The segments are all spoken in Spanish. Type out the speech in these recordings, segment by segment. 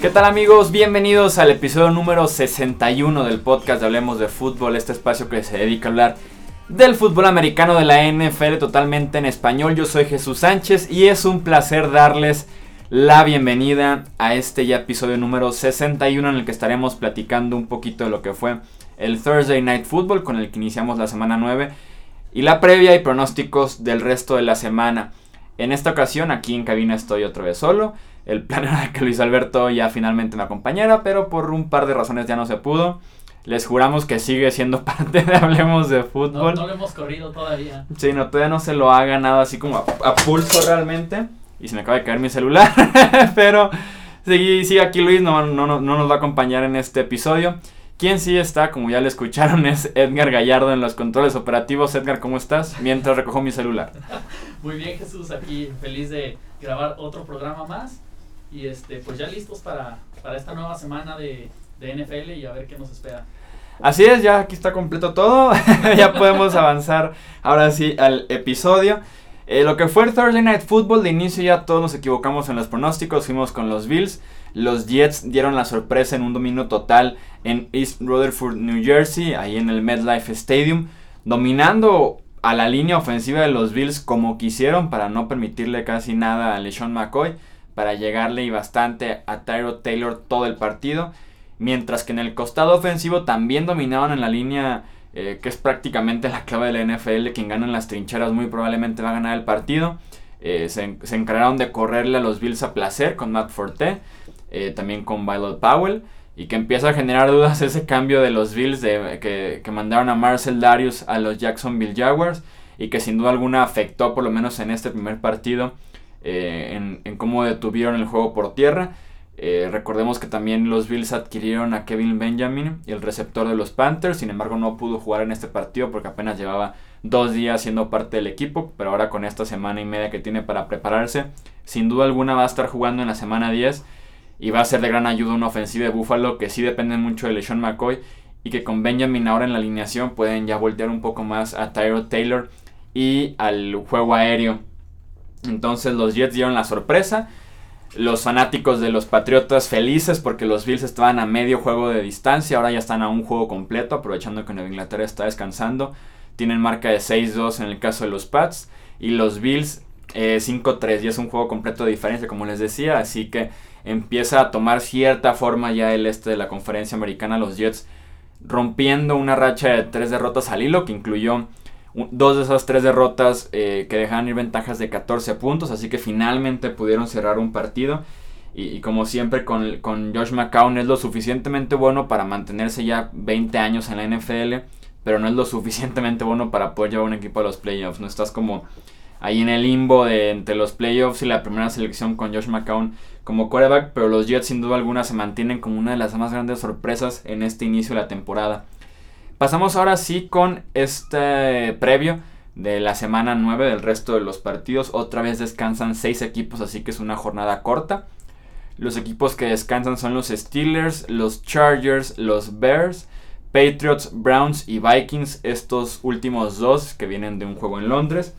¿Qué tal amigos? Bienvenidos al episodio número 61 del podcast de Hablemos de Fútbol, este espacio que se dedica a hablar del fútbol americano de la NFL totalmente en español. Yo soy Jesús Sánchez y es un placer darles la bienvenida a este ya episodio número 61 en el que estaremos platicando un poquito de lo que fue el Thursday Night Football con el que iniciamos la semana 9 y la previa y pronósticos del resto de la semana. En esta ocasión aquí en cabina estoy otra vez solo. El plan era que Luis Alberto ya finalmente me acompañara, pero por un par de razones ya no se pudo. Les juramos que sigue siendo parte de Hablemos de Fútbol. No, lo hemos corrido todavía. Sí, no, todavía no se lo ha ganado así como a, pulso realmente. Y se me acaba de caer mi celular. pero sí, sí, aquí Luis no, no, no, nos va a acompañar en este episodio. Quien sí está, como ya le escucharon, es Edgar Gallardo en los controles operativos. Edgar, ¿cómo estás? Mientras recojo mi celular. Muy bien, Jesús, aquí feliz de grabar otro programa más. Y este, pues ya listos para, para esta nueva semana de, de NFL y a ver qué nos espera. Así es, ya aquí está completo todo. ya podemos avanzar ahora sí al episodio. Eh, lo que fue el Thursday Night Football, de inicio ya todos nos equivocamos en los pronósticos, fuimos con los Bills. Los Jets dieron la sorpresa en un dominio total en East Rutherford, New Jersey, ahí en el MetLife Stadium, dominando a la línea ofensiva de los Bills como quisieron para no permitirle casi nada a LeSean McCoy para llegarle y bastante a Tyro Taylor todo el partido. Mientras que en el costado ofensivo también dominaban en la línea eh, que es prácticamente la clave de la NFL. Quien gana en las trincheras muy probablemente va a ganar el partido. Eh, se, se, encargaron de correrle a los Bills a placer con Matt Forte, eh, también con Violet Powell. Y que empieza a generar dudas ese cambio de los Bills de, que, que mandaron a Marcel Darius a los Jacksonville Jaguars. Y que sin duda alguna afectó, por lo menos en este primer partido, eh, en, cómo detuvieron el juego por tierra. Eh, recordemos que también los Bills adquirieron a Kevin Benjamin, el receptor de los Panthers, sin embargo no pudo jugar en este partido porque apenas llevaba dos días siendo parte del equipo, pero ahora con esta semana y media que tiene para prepararse, sin duda alguna va a estar jugando en la semana 10 y va a ser de gran ayuda una ofensiva de Buffalo que sí depende mucho de LeSean McCoy y que con Benjamin ahora en la alineación pueden ya voltear un poco más a Tyro Taylor y al juego aéreo entonces los Jets dieron la sorpresa. Los fanáticos de los Patriotas felices porque los Bills estaban a medio juego de distancia, ahora ya están a un juego completo, aprovechando que Nueva Inglaterra está descansando. Tienen marca de 6-2 en el caso de los Pats y los Bills 5-3 eh, y es un juego completo de diferencia, como les decía, así que empieza a tomar cierta forma ya el este de la conferencia americana, los Jets rompiendo una racha de tres derrotas al hilo que incluyó dos de esas tres derrotas eh, que dejaban ir ventajas de 14 puntos, así que finalmente pudieron cerrar un partido. Y, como siempre con, con, Josh McCown es lo suficientemente bueno para mantenerse ya 20 años en la NFL, pero no es lo suficientemente bueno para poder llevar un equipo a los playoffs. No estás como ahí en el limbo de entre los playoffs y la primera selección con Josh McCown como quarterback, pero los Jets sin duda alguna se mantienen como una de las más grandes sorpresas en este inicio de la temporada. Pasamos ahora sí con este previo de la semana 9 del resto de los partidos. Otra vez descansan 6 equipos, así que es una jornada corta. Los equipos que descansan son los Steelers, los Chargers, los Bears, Patriots, Browns y Vikings. Estos últimos dos que vienen de un juego en Londres.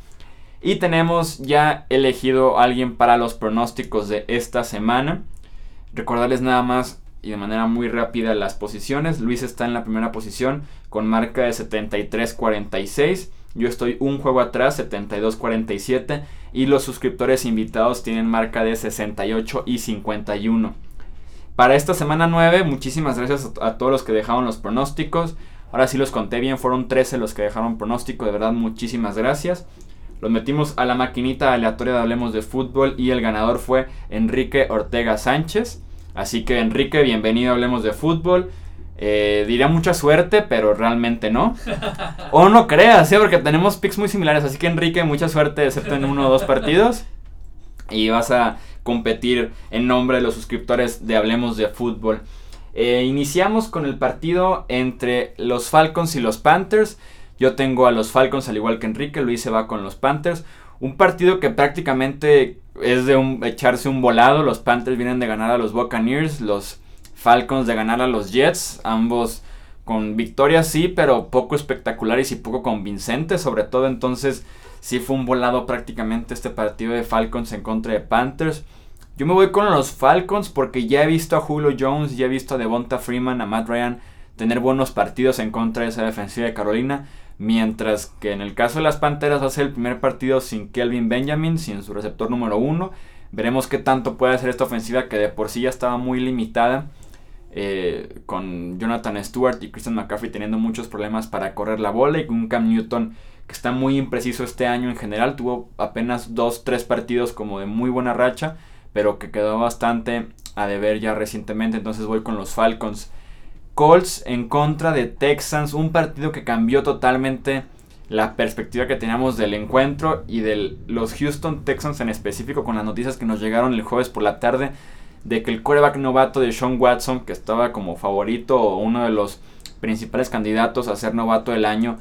Y tenemos ya elegido a alguien para los pronósticos de esta semana. Recordarles nada más y de manera muy rápida las posiciones. Luis está en la primera posición con marca de 73-46. Yo estoy un juego atrás, 72-47. Y los suscriptores invitados tienen marca de 68 y 51. Para esta semana 9, muchísimas gracias a, todos los que dejaron los pronósticos. Ahora sí los conté bien, fueron 13 los que dejaron pronóstico. De verdad, muchísimas gracias. Los metimos a la maquinita aleatoria de Hablemos de Fútbol y el ganador fue Enrique Ortega Sánchez. Así que Enrique, bienvenido, hablemos de fútbol. Eh, diría mucha suerte, pero realmente no. o no creas, ¿eh? porque tenemos picks muy similares. Así que Enrique, mucha suerte, excepto en uno o dos partidos. Y vas a competir en nombre de los suscriptores de Hablemos de Fútbol. Eh, iniciamos con el partido entre los Falcons y los Panthers. Yo tengo a los Falcons al igual que Enrique, Luis se va con los Panthers. Un partido que prácticamente es de echarse un volado. Los Panthers vienen de ganar a los Buccaneers, los Falcons de ganar a los Jets, ambos con victorias sí, pero poco espectaculares y poco convincentes, sobre todo entonces sí fue un volado prácticamente este partido de Falcons en contra de Panthers. Yo me voy con los Falcons porque ya he visto a Julio Jones, ya he visto a Devonta Freeman, a Matt Ryan tener buenos partidos en contra de esa defensiva de Carolina. Mientras que en el caso de las Panteras ser el primer partido sin Kelvin Benjamin, sin su receptor número uno. Veremos qué tanto puede hacer esta ofensiva que de por sí ya estaba muy limitada. Eh, con Jonathan Stewart y Christian McCaffrey teniendo muchos problemas para correr la bola y con Cam Newton que está muy impreciso este año en general. Tuvo apenas 2-3 partidos como de muy buena racha, pero que quedó bastante a deber ya recientemente. Entonces voy con los Falcons. Colts en contra de Texans, un partido que cambió totalmente la perspectiva que teníamos del encuentro y de los Houston Texans en específico con las noticias que nos llegaron el jueves por la tarde de que el quarterback novato de Sean Watson, que estaba como favorito o uno de los principales candidatos a ser novato del año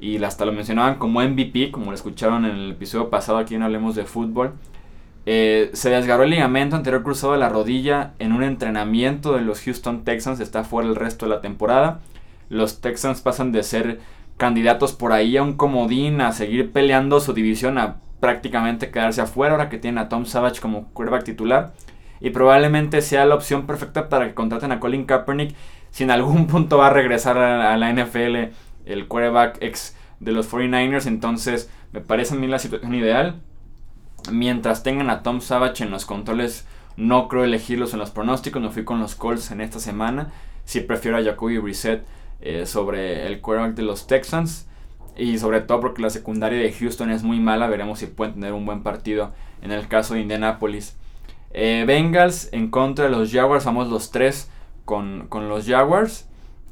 y hasta lo mencionaban como MVP, como lo escucharon en el episodio pasado aquí en Hablemos de Fútbol, eh, se desgarró el ligamento anterior cruzado de la rodilla en un entrenamiento de los Houston Texans. Está fuera el resto de la temporada. Los Texans pasan de ser candidatos por ahí a un comodín, a seguir peleando su división, a prácticamente quedarse afuera ahora que tienen a Tom Savage como quarterback titular. Y probablemente sea la opción perfecta para que contraten a Colin Kaepernick. Si en algún punto va a regresar a, la NFL el quarterback ex de los 49ers, entonces me parece a mí la situación ideal mientras tengan a Tom Savage en los controles, no creo elegirlos en los pronósticos. Me fui con los Colts en esta semana. Sí prefiero a Jacoby Brissett eh, sobre el quarterback de los Texans. Y sobre todo porque la secundaria de Houston es muy mala. Veremos si pueden tener un buen partido en el caso de Indianapolis. Eh, Bengals en contra de los Jaguars. Vamos los tres con, los Jaguars.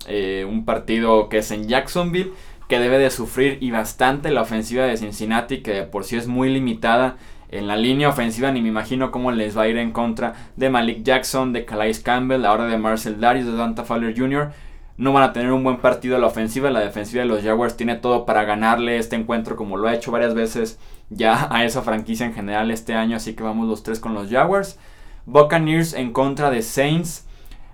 Eh, un partido que es en Jacksonville. Que debe de sufrir y bastante la ofensiva de Cincinnati. Que por sí es muy limitada en la línea ofensiva ni me imagino cómo les va a ir en contra de Malik Jackson, de Calais Campbell, ahora de Marcel Darius, de Danta Fowler Jr. No van a tener un buen partido a la ofensiva. La defensiva de los Jaguars tiene todo para ganarle este encuentro como lo ha hecho varias veces ya a esa franquicia en general este año. Así que vamos los tres con los Jaguars. Buccaneers en contra de Saints.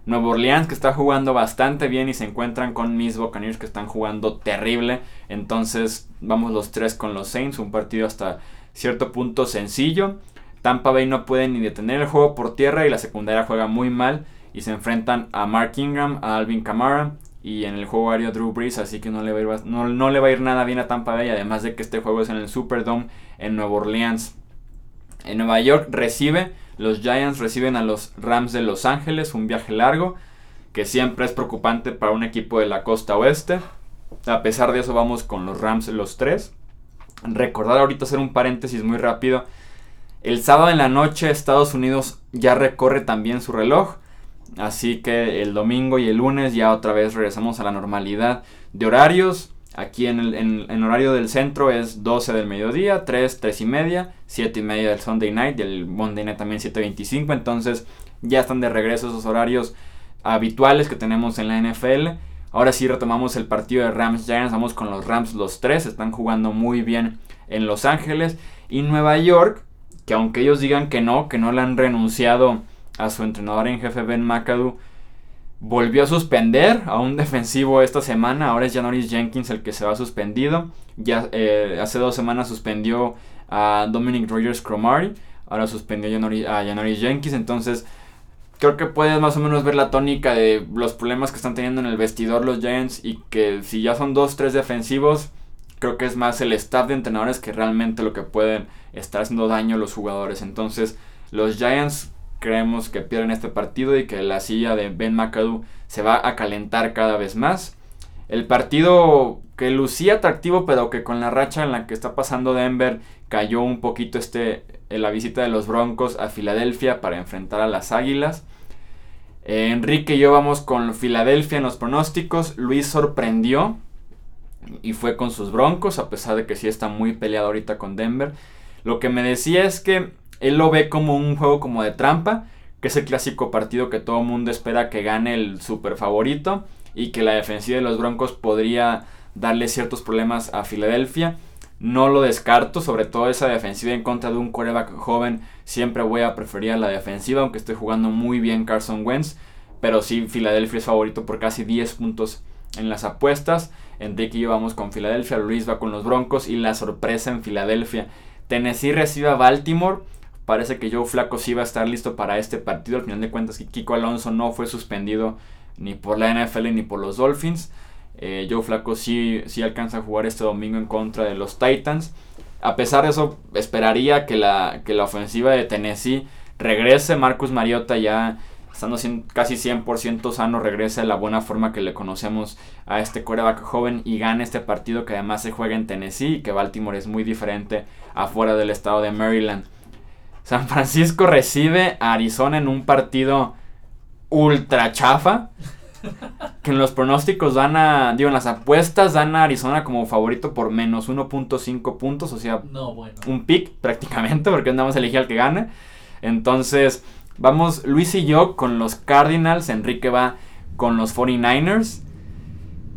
Nuevo Orleans que está jugando bastante bien y se encuentran con mis Buccaneers que están jugando terrible. Entonces vamos los tres con los Saints. Un partido hasta cierto punto sencillo. Tampa Bay no puede ni detener el juego por tierra y la secundaria juega muy mal y se enfrentan a Mark Ingram, a Alvin Kamara y en el juego aéreo Drew Brees, así que no le, va a ir, no, le va a ir nada bien a Tampa Bay, además de que este juego es en el Superdome en Nueva Orleans. En Nueva York recibe, los Giants reciben a los Rams de Los Ángeles, un viaje largo que siempre es preocupante para un equipo de la costa oeste. A pesar de eso vamos con los Rams los tres. Recordar ahorita hacer un paréntesis muy rápido. El sábado en la noche Estados Unidos ya recorre también su reloj. Así que el domingo y el lunes ya otra vez regresamos a la normalidad de horarios. Aquí en el horario del centro es 12 del mediodía, 3, 3 y media, 7 y media del Sunday night y el Monday night también 7.25. Entonces ya están de regreso esos horarios habituales que tenemos en la NFL. Ahora sí retomamos el partido de Rams Giants. Vamos con los Rams los tres. Están jugando muy bien en Los Ángeles. Y Nueva York, que aunque ellos digan que no, que no le han renunciado a su entrenador en jefe Ben McAdoo, volvió a suspender a un defensivo esta semana. Ahora es Janoris Jenkins el que se va suspendido. Ya eh, hace dos semanas suspendió a Dominic Rogers Cromartie. Ahora suspendió a Janoris Jenkins. Entonces creo que puedes más o menos ver la tónica de los problemas que están teniendo en el vestidor los Giants y que si ya son dos, tres defensivos, creo que es más el staff de entrenadores que realmente lo que pueden estar haciendo daño a los jugadores. Entonces, los Giants creemos que pierden este partido y que la silla de Ben McAdoo se va a calentar cada vez más. El partido que lucía atractivo, pero que con la racha en la que está pasando Denver cayó un poquito este la visita de los Broncos a Filadelfia para enfrentar a las Águilas. Eh, Enrique y yo vamos con Filadelfia en los pronósticos. Luis sorprendió y fue con sus Broncos, a pesar de que sí está muy peleado ahorita con Denver. Lo que me decía es que él lo ve como un juego como de trampa, que es el clásico partido que todo mundo espera que gane el super favorito y que la defensiva de los Broncos podría darle ciertos problemas a Filadelfia. No lo descarto, sobre todo esa defensiva en contra de un coreback joven. Siempre voy a preferir la defensiva, aunque esté jugando muy bien Carson Wentz. Pero sí, Filadelfia es favorito por casi 10 puntos en las apuestas. Enrique y yo vamos con Filadelfia, Luis va con los Broncos y la sorpresa en Filadelfia. Tennessee recibe a Baltimore. Parece que Joe Flaco sí va a estar listo para este partido. Al final de cuentas, Kiko Alonso no fue suspendido ni por la NFL ni por los Dolphins. Eh, Joe Flaco sí, sí alcanza a jugar este domingo en contra de los Titans. A pesar de eso, esperaría que la, que la ofensiva de Tennessee regrese. Marcus Mariota ya estando casi 100% sano, regrese a la buena forma que le conocemos a este coreback joven y gane este partido que además se juega en Tennessee y que Baltimore es muy diferente afuera del estado de Maryland. San Francisco recibe a Arizona en un partido ultra chafa. Que en los pronósticos dan a. Digo, en las apuestas dan a Arizona como favorito por menos 1.5 puntos. O sea, un pick prácticamente, porque andamos a elegir al que gane. Entonces, vamos Luis y yo con los Cardinals. Enrique va con los 49ers.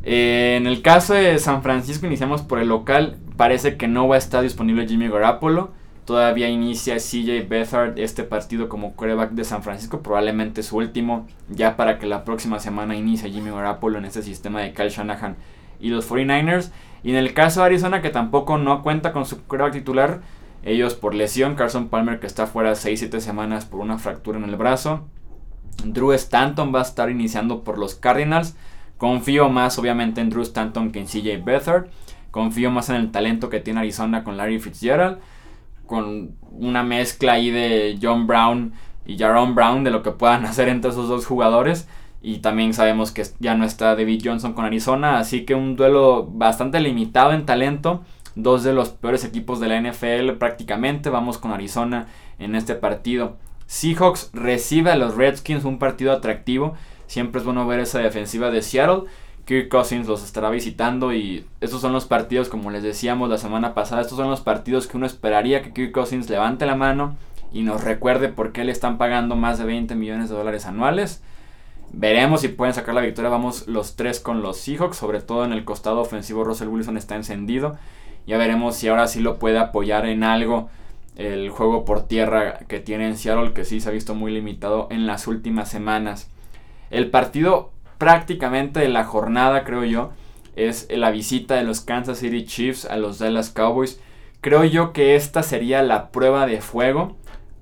Eh, en el caso de San Francisco, iniciamos por el local. Parece que no va a estar disponible Jimmy Garoppolo. Todavía inicia CJ Beathard este partido como quarterback de San Francisco, probablemente su último, ya para que la próxima semana inicie Jimmy Garoppolo en este sistema de Kyle Shanahan y los 49ers. Y en el caso de Arizona, que tampoco no cuenta con su quarterback titular, ellos por lesión, Carson Palmer que está fuera 6-7 semanas por una fractura en el brazo. Drew Stanton va a estar iniciando por los Cardinals. Confío más obviamente en Drew Stanton que en CJ Beathard. Confío más en el talento que tiene Arizona con Larry Fitzgerald con una mezcla ahí de John Brown y Jaron Brown de lo que puedan hacer entre esos dos jugadores. Y también sabemos que ya no está David Johnson con Arizona, así que un duelo bastante limitado en talento. Dos de los peores equipos de la NFL prácticamente. Vamos con Arizona en este partido. Seahawks recibe a los Redskins, un partido atractivo. Siempre es bueno ver esa defensiva de Seattle. Kirk Cousins los estará visitando y estos son los partidos, como les decíamos la semana pasada, estos son los partidos que uno esperaría que Kirk Cousins levante la mano y nos recuerde por qué le están pagando más de 20 millones de dólares anuales. Veremos si pueden sacar la victoria. Vamos los tres con los Seahawks, sobre todo en el costado ofensivo Russell Wilson está encendido. Ya veremos si ahora sí lo puede apoyar en algo el juego por tierra que tiene en Seattle, que sí se ha visto muy limitado en las últimas semanas. El partido prácticamente de la jornada, creo yo, es la visita de los Kansas City Chiefs a los Dallas Cowboys. Creo yo que esta sería la prueba de fuego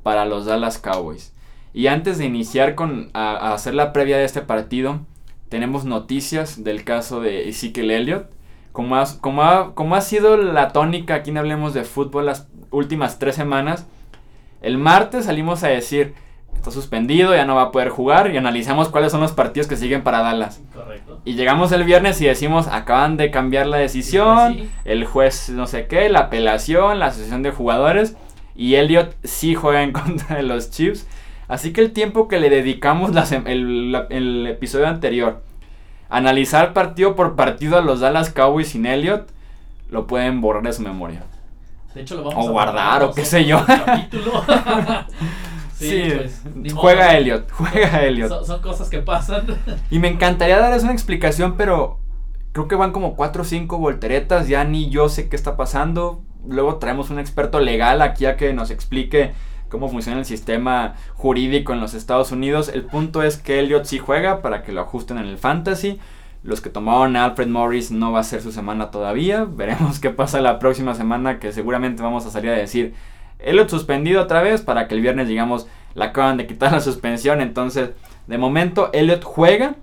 para los Dallas Cowboys. Y antes de iniciar con a, hacer la previa de este partido, tenemos noticias del caso de Ezekiel Elliott. Como como, ha, como ha sido la tónica aquí en Hablemos de Fútbol las últimas tres semanas, el martes salimos a decir, está suspendido, ya no va a poder jugar y analizamos cuáles son los partidos que siguen para Dallas. Correcto. Y llegamos el viernes y decimos, acaban de cambiar la decisión, el juez no sé qué, la apelación, la asociación de jugadores y Elliot sí juega en contra de los Chiefs. Así que el tiempo que le dedicamos el, el, episodio anterior, analizar partido por partido a los Dallas Cowboys sin Elliot, lo pueden borrar de su memoria. De hecho, lo vamos o guardar, o qué sé yo. Sí, pues, juega Elliot, juega Elliot. Son, cosas que pasan. Y me encantaría darles una explicación, pero creo que van como 4 o 5 volteretas, ya ni yo sé qué está pasando. Luego traemos un experto legal aquí a que nos explique cómo funciona el sistema jurídico en los Estados Unidos. El punto es que Elliot sí juega para que lo ajusten en el fantasy. Los que tomaron a Alfred Morris no va a ser su semana todavía. Veremos qué pasa la próxima semana que seguramente vamos a salir a decir Elliot suspendido otra vez para que el viernes, digamos, la acaban de quitar la suspensión. Entonces, de momento, Elliot juega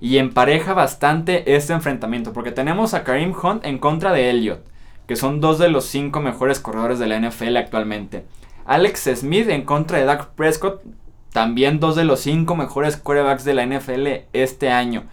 y empareja bastante este enfrentamiento. Porque tenemos a Karim Hunt en contra de Elliot, que son dos de los cinco mejores corredores de la NFL actualmente. Alex Smith en contra de Doug Prescott, también dos de los cinco mejores quarterbacks de la NFL este año.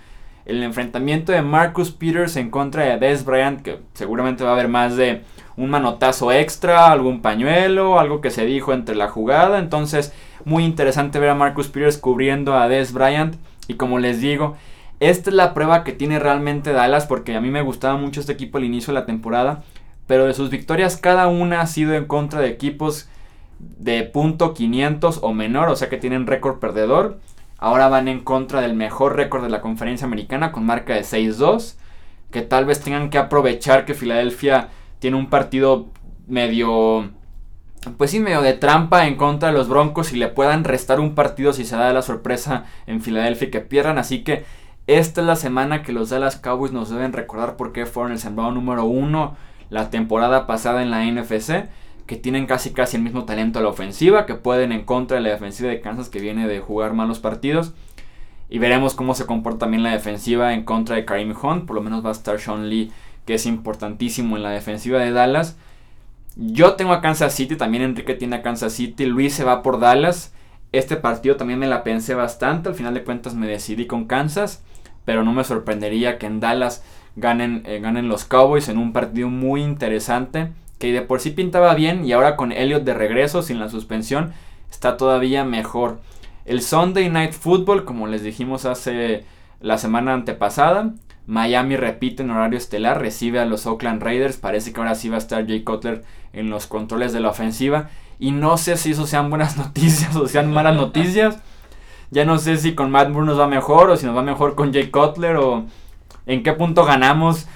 El enfrentamiento de Marcus Peters en contra de Des Bryant, que seguramente va a haber más de un manotazo extra, algún pañuelo, algo que se dijo entre la jugada. Entonces, muy interesante ver a Marcus Peters cubriendo a Des Bryant. Y como les digo, esta es la prueba que tiene realmente Dallas, porque a mí me gustaba mucho este equipo al inicio de la temporada. Pero de sus victorias, cada una ha sido en contra de equipos de punto 500 o menor, o sea que tienen récord perdedor. Ahora van en contra del mejor récord de la conferencia americana con marca de 6-2. Que tal vez tengan que aprovechar que Filadelfia tiene un partido medio, pues sí, medio de trampa en contra de los Broncos y le puedan restar un partido si se da la sorpresa en Filadelfia que pierdan. Así que Esta es la semana que los Dallas Cowboys nos deben recordar por qué fueron el sembrado número uno la temporada pasada en la NFC, que tienen casi casi el mismo talento a la ofensiva, que pueden en contra de la defensiva de Kansas que viene de jugar malos partidos. Y veremos cómo se comporta también la defensiva en contra de Karim Hunt. Por lo menos va a estar Sean Lee, que es importantísimo en la defensiva de Dallas. Yo tengo a Kansas City, también Enrique tiene a Kansas City. Luis se va por Dallas. Este partido también me la pensé bastante. Al final de cuentas me decidí con Kansas. Pero no me sorprendería que en Dallas ganen, eh, ganen los Cowboys en un partido muy interesante. Que de por sí pintaba bien. Y ahora con Elliot de regreso, sin la suspensión, está todavía mejor. El Sunday Night Football, como les dijimos hace la semana antepasada, Miami repite en horario estelar, recibe a los Oakland Raiders. Parece que ahora sí va a estar Jay Cutler en los controles de la ofensiva. Y no sé si eso sean buenas noticias o sean malas noticias. Ya no sé si con Matt Moore nos va mejor o si nos va mejor con Jay Cutler o en qué punto ganamos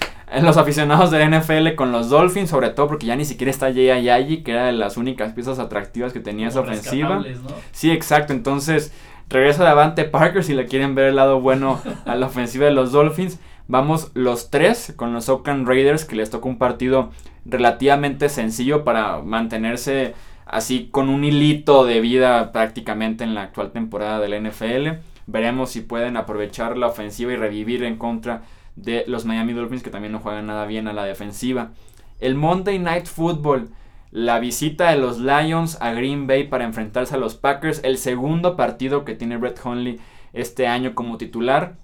los aficionados del NFL con los Dolphins, sobre todo porque ya ni siquiera está Jay Ayayi, que era de las únicas piezas atractivas que tenía esa ofensiva. Sí, exacto. Entonces, regresa de Avante Parker si le quieren ver el lado bueno a la ofensiva de los Dolphins. Vamos los tres con los Oakland Raiders, que les toca un partido relativamente sencillo para mantenerse así con un hilito de vida prácticamente en la actual temporada del NFL. Veremos si pueden aprovechar la ofensiva y revivir en contra de los Miami Dolphins que también no juegan nada bien a la defensiva. El Monday Night Football, la visita de los Lions a Green Bay para enfrentarse a los Packers, el segundo partido que tiene Brett Hundley este año como titular.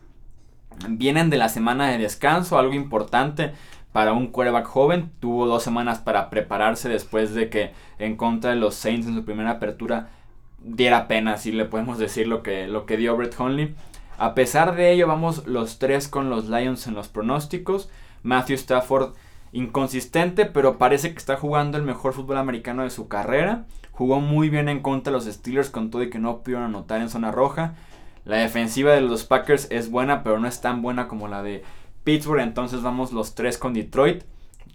Vienen de la semana de descanso, algo importante para un quarterback joven. Tuvo dos semanas para prepararse después de que en contra de los Saints en su primera apertura diera pena, si le podemos decir lo que, lo que dio Brett Hundley. A pesar de ello, vamos los tres con los Lions en los pronósticos. Matthew Stafford inconsistente, pero parece que está jugando el mejor fútbol americano de su carrera. Jugó muy bien en contra de los Steelers con todo y que no pudieron anotar en zona roja. La defensiva de los Packers es buena, pero no es tan buena como la de Pittsburgh. Entonces vamos los tres con Detroit,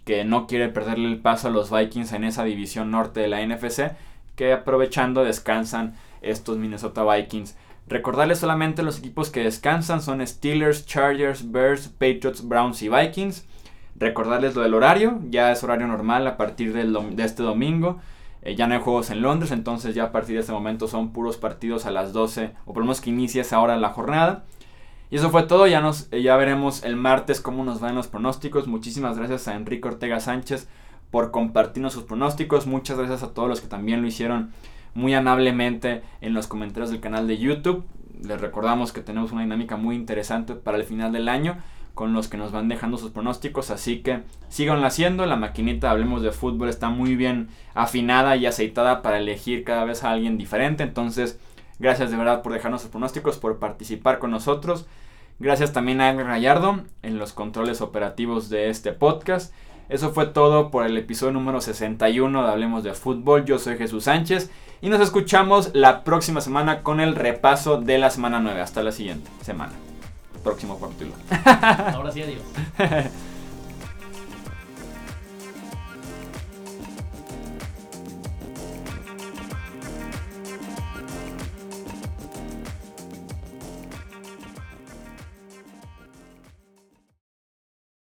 que no quiere perderle el paso a los Vikings en esa división norte de la NFC, que aprovechando descansan estos Minnesota Vikings. Recordarles solamente los equipos que descansan son Steelers, Chargers, Bears, Patriots, Browns y Vikings. Recordarles lo del horario, ya es horario normal a partir de este domingo. Eh, ya no hay juegos en Londres, entonces ya a partir de este momento son puros partidos a las 12, o por lo menos que inicie esa hora la jornada. Y eso fue todo, ya, nos, eh, ya veremos el martes cómo nos van los pronósticos. Muchísimas gracias a Enrique Ortega Sánchez por compartirnos sus pronósticos. Muchas gracias a todos los que también lo hicieron muy amablemente en los comentarios del canal de YouTube. Les recordamos que tenemos una dinámica muy interesante para el final del año con los que nos van dejando sus pronósticos, así que síganlo haciendo, la maquinita Hablemos de Fútbol está muy bien afinada y aceitada para elegir cada vez a alguien diferente, entonces gracias de verdad por dejarnos sus pronósticos, por participar con nosotros, gracias también a Edgar Gallardo en los controles operativos de este podcast, eso fue todo por el episodio número 61 de Hablemos de Fútbol, yo soy Jesús Sánchez, y nos escuchamos la próxima semana con el repaso de la semana 9. Hasta la siguiente semana. Próximo capítulo. Ahora sí, adiós.